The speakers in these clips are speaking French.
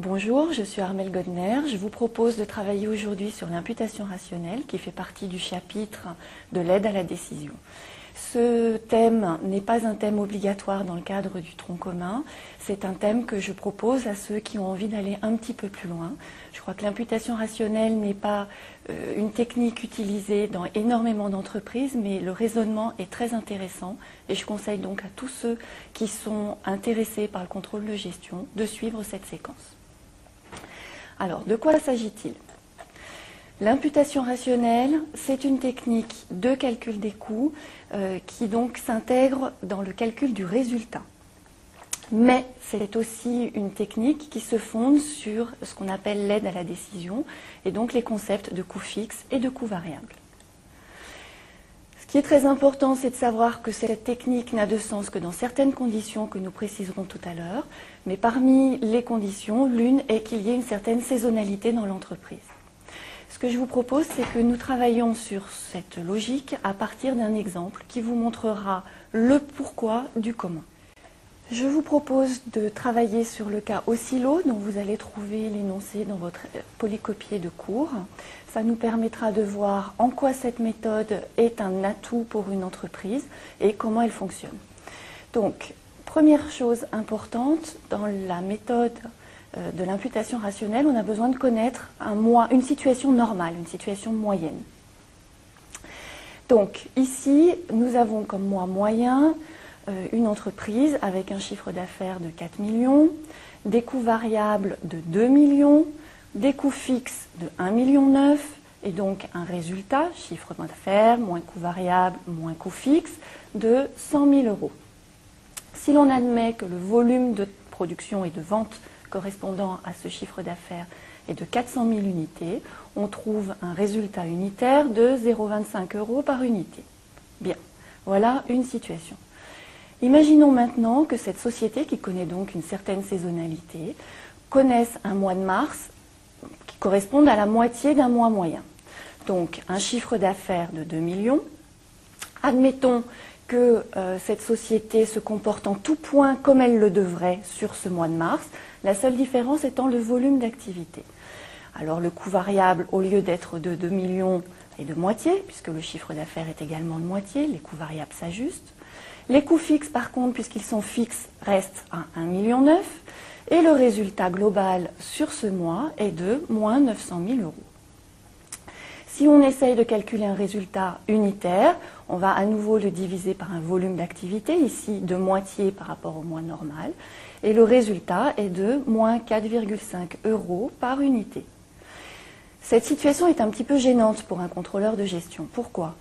Bonjour, je suis Armelle Godner. Je vous propose de travailler aujourd'hui sur l'imputation rationnelle qui fait partie du chapitre de l'aide à la décision. Ce thème n'est pas un thème obligatoire dans le cadre du tronc commun. C'est un thème que je propose à ceux qui ont envie d'aller un petit peu plus loin. Je crois que l'imputation rationnelle n'est pas euh, une technique utilisée dans énormément d'entreprises, mais le raisonnement est très intéressant et je conseille donc à tous ceux qui sont intéressés par le contrôle de gestion de suivre cette séquence. Alors, de quoi s'agit-il? L'imputation rationnelle, c'est une technique de calcul des coûts euh, qui donc s'intègre dans le calcul du résultat. Mais c'est aussi une technique qui se fonde sur ce qu'on appelle l'aide à la décision et donc les concepts de coûts fixes et de coûts variables. Ce qui est très important, c'est de savoir que cette technique n'a de sens que dans certaines conditions que nous préciserons tout à l'heure, mais parmi les conditions, l'une est qu'il y ait une certaine saisonnalité dans l'entreprise. Ce que je vous propose, c'est que nous travaillions sur cette logique à partir d'un exemple qui vous montrera le pourquoi du comment. Je vous propose de travailler sur le cas oscillo dont vous allez trouver l'énoncé dans votre polycopier de cours. Ça nous permettra de voir en quoi cette méthode est un atout pour une entreprise et comment elle fonctionne. Donc, première chose importante dans la méthode euh, de l'imputation rationnelle, on a besoin de connaître un une situation normale, une situation moyenne. Donc ici, nous avons comme mois moyen euh, une entreprise avec un chiffre d'affaires de 4 millions, des coûts variables de 2 millions, des coûts fixes de 1,9 million et donc un résultat, chiffre d'affaires, moins coûts variables, moins coûts fixes, de 100 000 euros. Si l'on admet que le volume de production et de vente correspondant à ce chiffre d'affaires est de 400 000 unités, on trouve un résultat unitaire de 0,25 euros par unité. Bien, voilà une situation. Imaginons maintenant que cette société, qui connaît donc une certaine saisonnalité, connaisse un mois de mars qui corresponde à la moitié d'un mois moyen. Donc un chiffre d'affaires de 2 millions. Admettons que euh, cette société se comporte en tout point comme elle le devrait sur ce mois de mars, la seule différence étant le volume d'activité. Alors le coût variable, au lieu d'être de 2 millions, est de moitié, puisque le chiffre d'affaires est également de moitié, les coûts variables s'ajustent. Les coûts fixes, par contre, puisqu'ils sont fixes, restent à 1,9 million. Et le résultat global sur ce mois est de moins 900 000 euros. Si on essaye de calculer un résultat unitaire, on va à nouveau le diviser par un volume d'activité, ici de moitié par rapport au mois normal, et le résultat est de moins 4,5 euros par unité. Cette situation est un petit peu gênante pour un contrôleur de gestion. Pourquoi?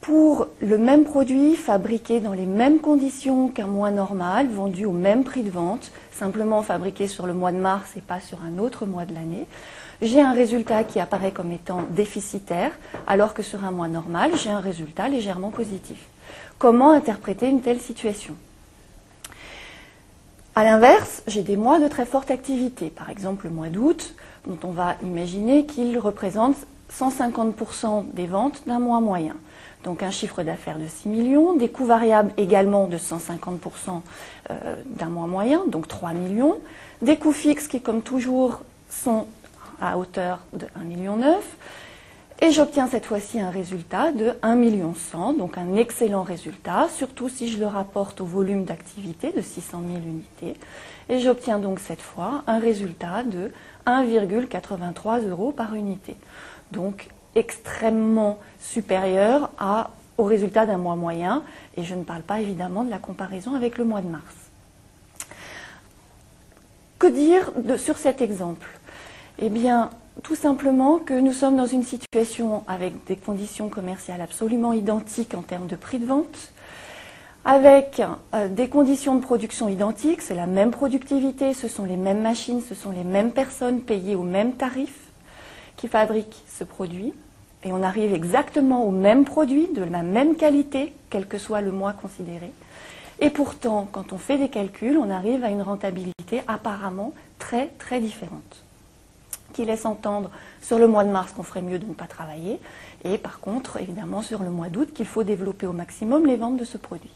Pour le même produit fabriqué dans les mêmes conditions qu'un mois normal, vendu au même prix de vente, simplement fabriqué sur le mois de mars et pas sur un autre mois de l'année, j'ai un résultat qui apparaît comme étant déficitaire, alors que sur un mois normal, j'ai un résultat légèrement positif. Comment interpréter une telle situation? A l'inverse, j'ai des mois de très forte activité, par exemple le mois d'août, dont on va imaginer qu'il représente 150% des ventes d'un mois moyen. Donc un chiffre d'affaires de 6 millions, des coûts variables également de 150% euh, d'un mois moyen, donc 3 millions, des coûts fixes qui, comme toujours, sont à hauteur de 1,9 million. Et j'obtiens cette fois-ci un résultat de 1 million donc un excellent résultat, surtout si je le rapporte au volume d'activité de 600 000 unités. Et j'obtiens donc cette fois un résultat de 1,83 euros par unité. Donc extrêmement supérieur au résultat d'un mois moyen. Et je ne parle pas évidemment de la comparaison avec le mois de mars. Que dire sur cet exemple? Eh bien, tout simplement que nous sommes dans une situation avec des conditions commerciales absolument identiques en termes de prix de vente, avec euh, des conditions de production identiques, c'est la même productivité, ce sont les mêmes machines, ce sont les mêmes personnes payées au même tarif qui fabriquent ce produit, et on arrive exactement au même produit, de la même qualité, quel que soit le mois considéré. Et pourtant, quand on fait des calculs, on arrive à une rentabilité apparemment très très différente qui laisse entendre sur le mois de mars qu'on ferait mieux de ne pas travailler, et par contre, évidemment, sur le mois d'août, qu'il faut développer au maximum les ventes de ce produit.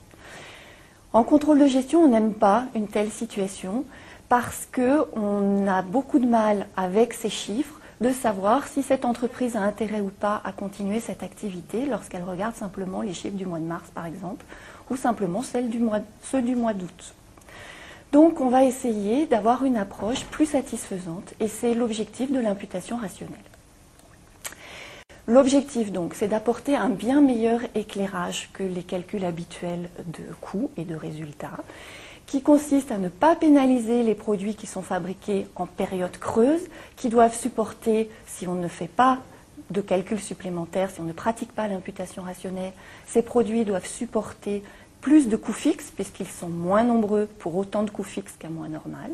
En contrôle de gestion, on n'aime pas une telle situation parce qu'on a beaucoup de mal avec ces chiffres de savoir si cette entreprise a intérêt ou pas à continuer cette activité lorsqu'elle regarde simplement les chiffres du mois de mars, par exemple, ou simplement ceux du mois d'août. Donc on va essayer d'avoir une approche plus satisfaisante et c'est l'objectif de l'imputation rationnelle. L'objectif donc c'est d'apporter un bien meilleur éclairage que les calculs habituels de coûts et de résultats qui consiste à ne pas pénaliser les produits qui sont fabriqués en période creuse, qui doivent supporter, si on ne fait pas de calcul supplémentaire, si on ne pratique pas l'imputation rationnelle, ces produits doivent supporter plus de coûts fixes, puisqu'ils sont moins nombreux pour autant de coûts fixes qu'un mois normal.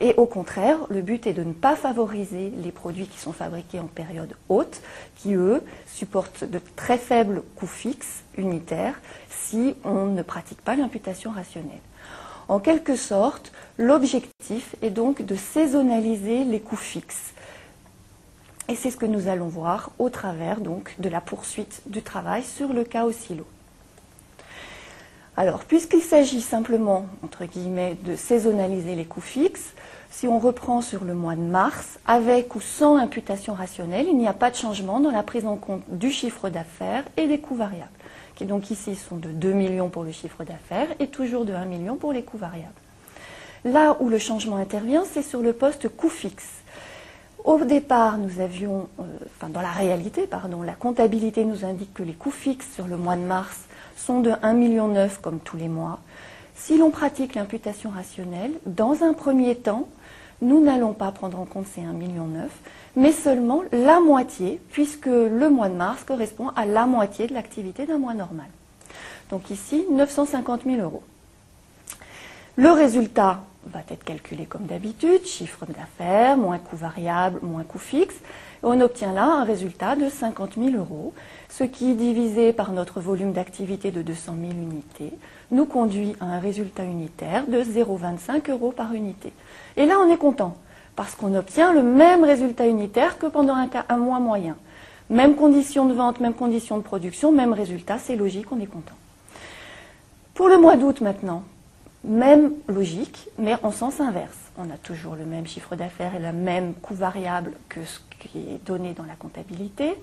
Et au contraire, le but est de ne pas favoriser les produits qui sont fabriqués en période haute, qui eux supportent de très faibles coûts fixes unitaires si on ne pratique pas l'imputation rationnelle. En quelque sorte, l'objectif est donc de saisonnaliser les coûts fixes. Et c'est ce que nous allons voir au travers de la poursuite du travail sur le cas silo. Alors, puisqu'il s'agit simplement, entre guillemets, de saisonnaliser les coûts fixes, si on reprend sur le mois de mars, avec ou sans imputation rationnelle, il n'y a pas de changement dans la prise en compte du chiffre d'affaires et des coûts variables qui donc ici sont de 2 millions pour le chiffre d'affaires et toujours de 1 million pour les coûts variables. Là où le changement intervient, c'est sur le poste coût fixe. Au départ, nous avions, euh, enfin dans la réalité, pardon, la comptabilité nous indique que les coûts fixes sur le mois de mars sont de 1,9 million comme tous les mois. Si l'on pratique l'imputation rationnelle, dans un premier temps, nous n'allons pas prendre en compte ces 1,9 million, mais seulement la moitié, puisque le mois de mars correspond à la moitié de l'activité d'un mois normal. Donc ici, 950 000 euros. Le résultat va être calculé comme d'habitude, chiffre d'affaires, moins coût variable, moins coût fixe. on obtient là un résultat de 50 000 euros, ce qui, divisé par notre volume d'activité de 200 000 unités, nous conduit à un résultat unitaire de 0,25 euros par unité. Et là, on est content parce qu'on obtient le même résultat unitaire que pendant un, mois moyen. Même condition de vente, même condition de production, même résultat, c'est logique, on est content. Pour le mois d'août maintenant, même logique, mais en sens inverse. On a toujours le même chiffre d'affaires et le même coût variable que ce qui est donné dans la comptabilité.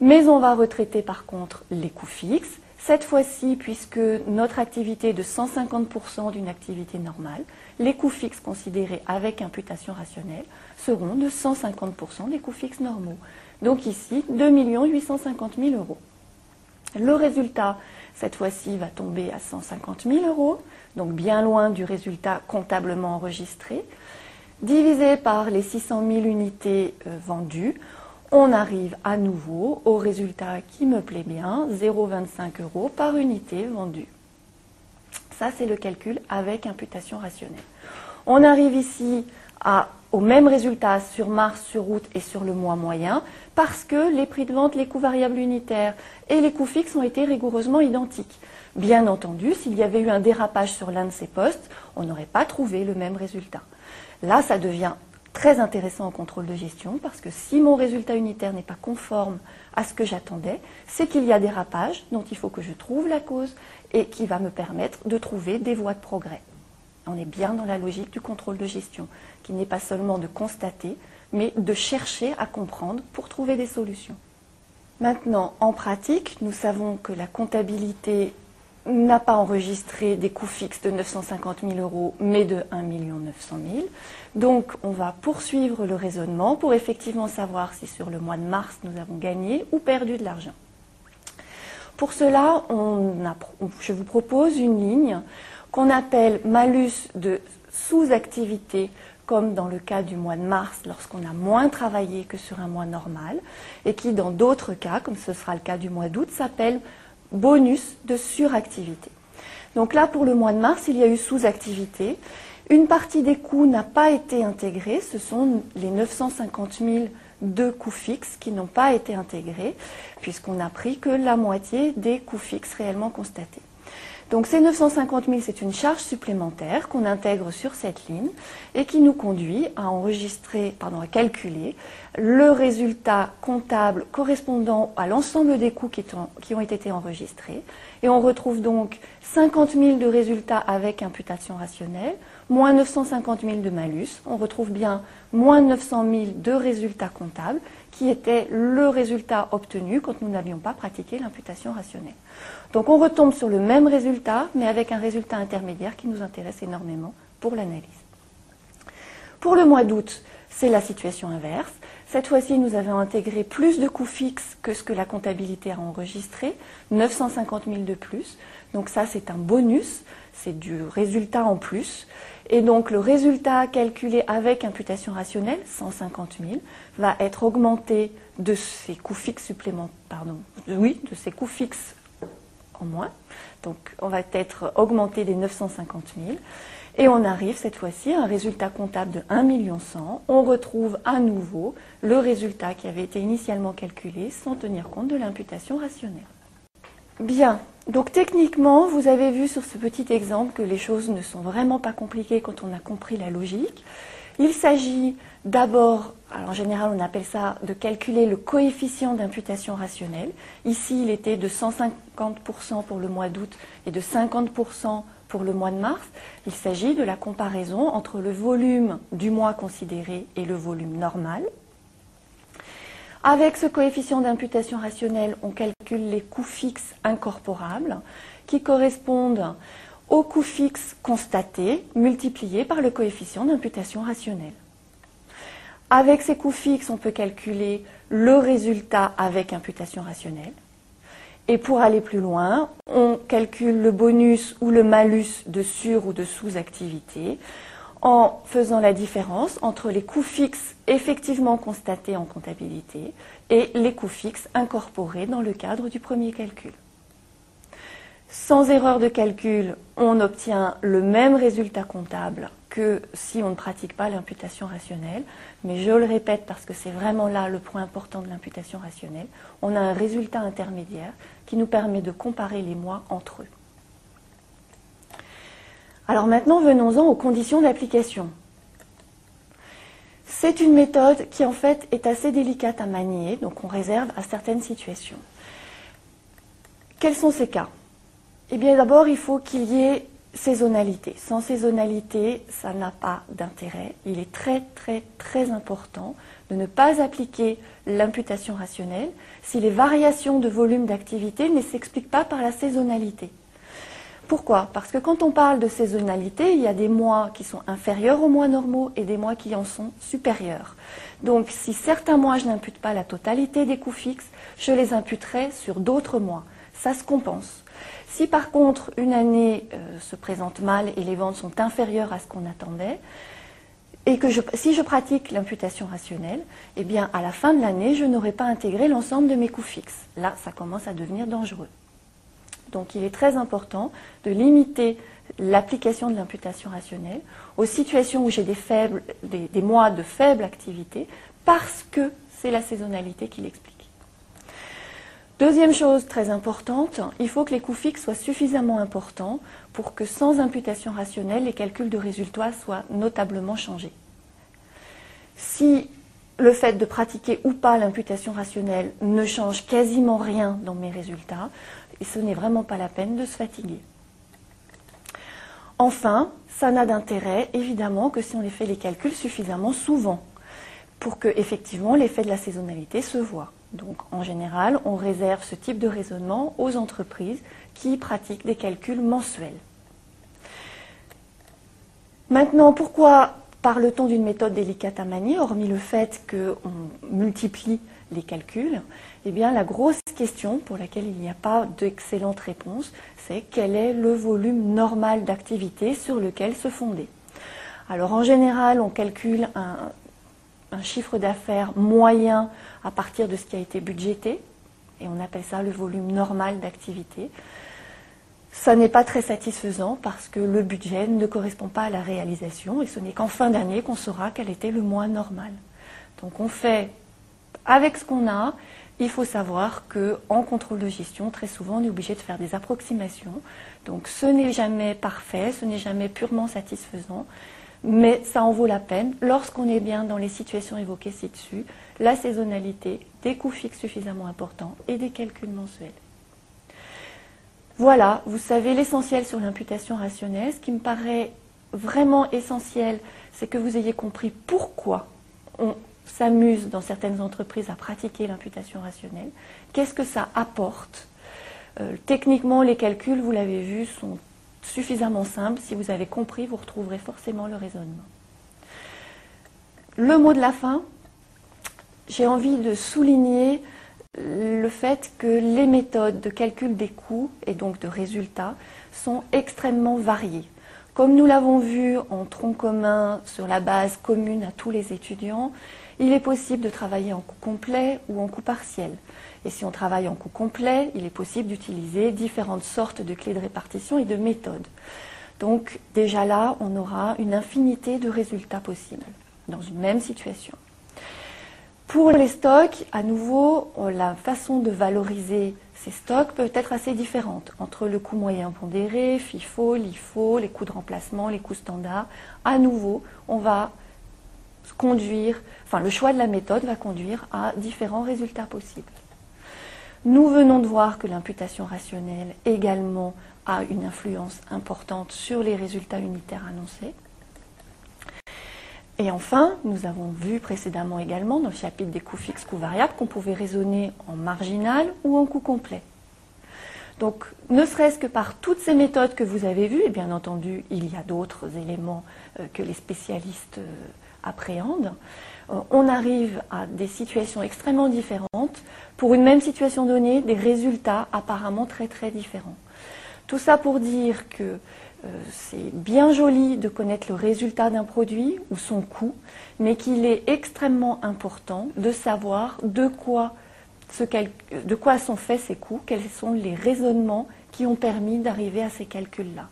Mais on va retraiter par contre les coûts fixes. Cette fois-ci, puisque notre activité est de 150% d'une activité normale, les coûts fixes considérés avec imputation rationnelle seront de 150% des coûts fixes normaux. Donc ici, 2 850 000 euros. Le résultat, cette fois-ci, va tomber à 150 000 euros, donc bien loin du résultat comptablement enregistré. Divisé par les 600 000 unités euh, vendues, on arrive à nouveau au résultat qui me plaît bien, 0,25 euros par unité vendue. Ça, c'est le calcul avec imputation rationnelle. On arrive ici au même résultat sur mars, sur août et sur le mois moyen parce que les prix de vente, les coûts variables unitaires et les coûts fixes ont été rigoureusement identiques. Bien entendu, s'il y avait eu un dérapage sur l'un de ces postes, on n'aurait pas trouvé le même résultat. Là, ça devient très intéressant en contrôle de gestion parce que si mon résultat unitaire n'est pas conforme à ce que j'attendais, c'est qu'il y a dérapage dont il faut que je trouve la cause et qui va me permettre de trouver des voies de progrès. On est bien dans la logique du contrôle de gestion, qui n'est pas seulement de constater, mais de chercher à comprendre pour trouver des solutions. Maintenant, en pratique, nous savons que la comptabilité n'a pas enregistré des coûts fixes de 950 000 euros, mais de 1 900 000. Donc, on va poursuivre le raisonnement pour effectivement savoir si sur le mois de mars, nous avons gagné ou perdu de l'argent. Pour cela, je vous propose une ligne qu'on appelle malus de sous-activité, comme dans le cas du mois de mars, lorsqu'on a moins travaillé que sur un mois normal, et qui, dans d'autres cas, comme ce sera le cas du mois d'août, s'appelle bonus de suractivité. Donc là, pour le mois de mars, il y a eu sous-activité. Une partie des coûts n'a pas été intégrée, ce sont les 950 000 de coûts fixes qui n'ont pas été intégrés, puisqu'on a pris que la moitié des coûts fixes réellement constatés. Donc ces 950 000, c'est une charge supplémentaire qu'on intègre sur cette ligne et qui nous conduit à enregistrer, pardon, à calculer le résultat comptable correspondant à l'ensemble des coûts qui, ont été enregistrés Et on retrouve donc 50 000 de résultats avec imputation rationnelle, moins 950 000 de malus. On retrouve bien moins 900 000 de résultats comptables, qui était le résultat obtenu quand nous n'avions pas pratiqué l'imputation rationnelle. Donc on retombe sur le même résultat, mais avec un résultat intermédiaire qui nous intéresse énormément pour l'analyse. Pour le mois d'août, c'est la situation inverse. Cette fois-ci, nous avons intégré plus de coûts fixes que ce que la comptabilité a enregistré, 950 000 de plus. Donc ça, c'est un bonus, c'est du résultat en plus. Et donc le résultat calculé avec imputation rationnelle, 150 000, va être augmenté de ces coûts fixes supplémentaires, pardon, oui, de ces coûts fixes en moins. Donc on va être augmenté des 950 000. Et on arrive cette fois-ci à un résultat comptable de 1 million 100. On retrouve à nouveau le résultat qui avait été initialement calculé sans tenir compte de l'imputation rationnelle. Bien, donc techniquement, vous avez vu sur ce petit exemple que les choses ne sont vraiment pas compliquées quand on a compris la logique. Il s'agit d'abord, en général on appelle ça de calculer le coefficient d'imputation rationnelle. Ici il était de 150% pour le mois d'août et de 50% pour le mois de mars, il s'agit de la comparaison entre le volume du mois considéré et le volume normal. Avec ce coefficient d'imputation rationnelle, on calcule les coûts fixes incorporables qui correspondent aux coûts fixes constatés multipliés par le coefficient d'imputation rationnelle. Avec ces coûts fixes, on peut calculer le résultat avec imputation rationnelle. Et pour aller plus loin, on calcule le bonus ou le malus de sur ou de sous-activité en faisant la différence entre les coûts fixes effectivement constatés en comptabilité et les coûts fixes incorporés dans le cadre du premier calcul. Sans erreur de calcul, on obtient le même résultat comptable que si on ne pratique pas l'imputation rationnelle. Mais je le répète parce que c'est vraiment là le point important de l'imputation rationnelle. On a un résultat intermédiaire qui nous permet de comparer les mois entre eux. Alors maintenant, venons-en aux conditions d'application. C'est une méthode qui en fait est assez délicate à manier, donc on réserve à certaines situations. Quels sont ces cas? Eh bien d'abord, il faut qu'il y ait saisonnalité. Sans saisonnalité, ça n'a pas d'intérêt. Il est très très très important de ne pas appliquer l'imputation rationnelle si les variations de volume d'activité ne s'expliquent pas par la saisonnalité. Pourquoi? Parce que quand on parle de saisonnalité, il y a des mois qui sont inférieurs aux mois normaux et des mois qui en sont supérieurs. Donc si certains mois je n'impute pas la totalité des coûts fixes, je les imputerai sur d'autres mois. Ça se compense. Si par contre une année euh, se présente mal et les ventes sont inférieures à ce qu'on attendait, et que si je pratique l'imputation rationnelle, eh bien à la fin de l'année, je n'aurai pas intégré l'ensemble de mes coûts fixes. Là, ça commence à devenir dangereux. Donc il est très important de limiter l'application de l'imputation rationnelle aux situations où j'ai des mois de faible activité parce que c'est la saisonnalité qui l'explique. Deuxième chose très importante, il faut que les coûts fixes soient suffisamment importants pour que sans imputation rationnelle, les calculs de résultats soient notablement changés. Si le fait de pratiquer ou pas l'imputation rationnelle ne change quasiment rien dans mes résultats, ce n'est vraiment pas la peine de se fatiguer. Enfin, ça n'a d'intérêt évidemment que si on les fait les calculs suffisamment souvent pour que effectivement l'effet de la saisonnalité se voit. Donc en général, on réserve ce type de raisonnement aux entreprises qui pratiquent des calculs mensuels. Maintenant, pourquoi parle-t-on d'une méthode délicate à manier, hormis le fait qu'on multiplie les calculs Eh bien, la grosse question pour laquelle il n'y a pas d'excellente réponse, c'est quel est le volume normal d'activité sur lequel se fonder. Alors en général, on calcule un, chiffre d'affaires moyen à partir de ce qui a été budgété, et on appelle ça le volume normal d'activité. Ça n'est pas très satisfaisant parce que le budget ne correspond pas à la réalisation et ce n'est qu'en fin d'année qu'on saura quel était le mois normal. Donc on fait avec ce qu'on a. Il faut savoir qu'en contrôle de gestion, très souvent, on est obligé de faire des approximations. Donc ce n'est jamais parfait, ce n'est jamais purement satisfaisant mais ça en vaut la peine lorsqu'on est bien dans les situations évoquées ci-dessus, la saisonnalité, des coûts fixes suffisamment importants et des calculs mensuels. Voilà, vous savez l'essentiel sur l'imputation rationnelle. Ce qui me paraît vraiment essentiel, c'est que vous ayez compris pourquoi on s'amuse dans certaines entreprises à pratiquer l'imputation rationnelle. Qu'est-ce que ça apporte? Euh, Techniquement, les calculs, vous l'avez vu, sont suffisamment simples. Si vous avez compris, vous retrouverez forcément le raisonnement. Le mot de la fin, j'ai envie de souligner le fait que les méthodes de calcul des coûts et donc de résultats sont extrêmement variées. Comme nous l'avons vu en tronc commun sur la base commune à tous les étudiants, il est possible de travailler en coût complet ou en coût partiel. Et si on travaille en coût complet, il est possible d'utiliser différentes sortes de clés de répartition et de méthodes. Donc déjà là, on aura une infinité de résultats possibles dans une même situation. Pour les stocks, à nouveau, la façon de valoriser ces stocks peut être assez différente entre le coût moyen pondéré, FIFO, LIFO, les coûts de remplacement, les coûts standards. À nouveau, on va conduire, enfin le choix de la méthode va conduire à différents résultats possibles. Nous venons de voir que l'imputation rationnelle également a une influence importante sur les résultats unitaires annoncés. Et enfin, nous avons vu précédemment également dans le chapitre des coûts fixes, coûts variables, qu'on pouvait raisonner en marginal ou en coût complet. Donc, ne serait-ce que par toutes ces méthodes que vous avez vues, et bien entendu, il y a d'autres éléments euh, que les spécialistes euh, appréhendent, euh, on arrive à des situations extrêmement différentes, pour une même situation donnée, des résultats apparemment très très différents. Tout ça pour dire que c'est bien joli de connaître le résultat d'un produit ou son coût, mais qu'il est extrêmement important de savoir de quoi, de quoi sont faits ces coûts, quels sont les raisonnements qui ont permis d'arriver à ces calculs-là.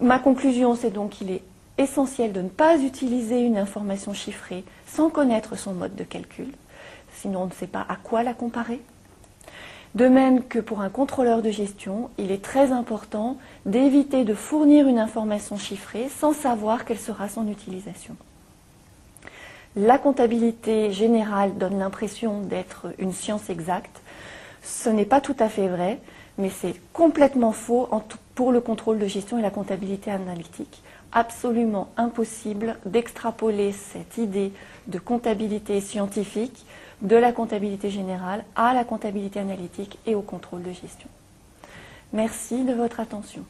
Ma conclusion, c'est donc qu'il est essentiel de ne pas utiliser une information chiffrée sans connaître son mode de calcul, sinon on ne sait pas à quoi la comparer. De même que pour un contrôleur de gestion, il est très important d'éviter de fournir une information chiffrée sans savoir quelle sera son utilisation. La comptabilité générale donne l'impression d'être une science exacte. Ce n'est pas tout à fait vrai, mais c'est complètement faux pour le contrôle de gestion et la comptabilité analytique. Absolument impossible d'extrapoler cette idée de comptabilité scientifique de la comptabilité générale à la comptabilité analytique et au contrôle de gestion. Merci de votre attention.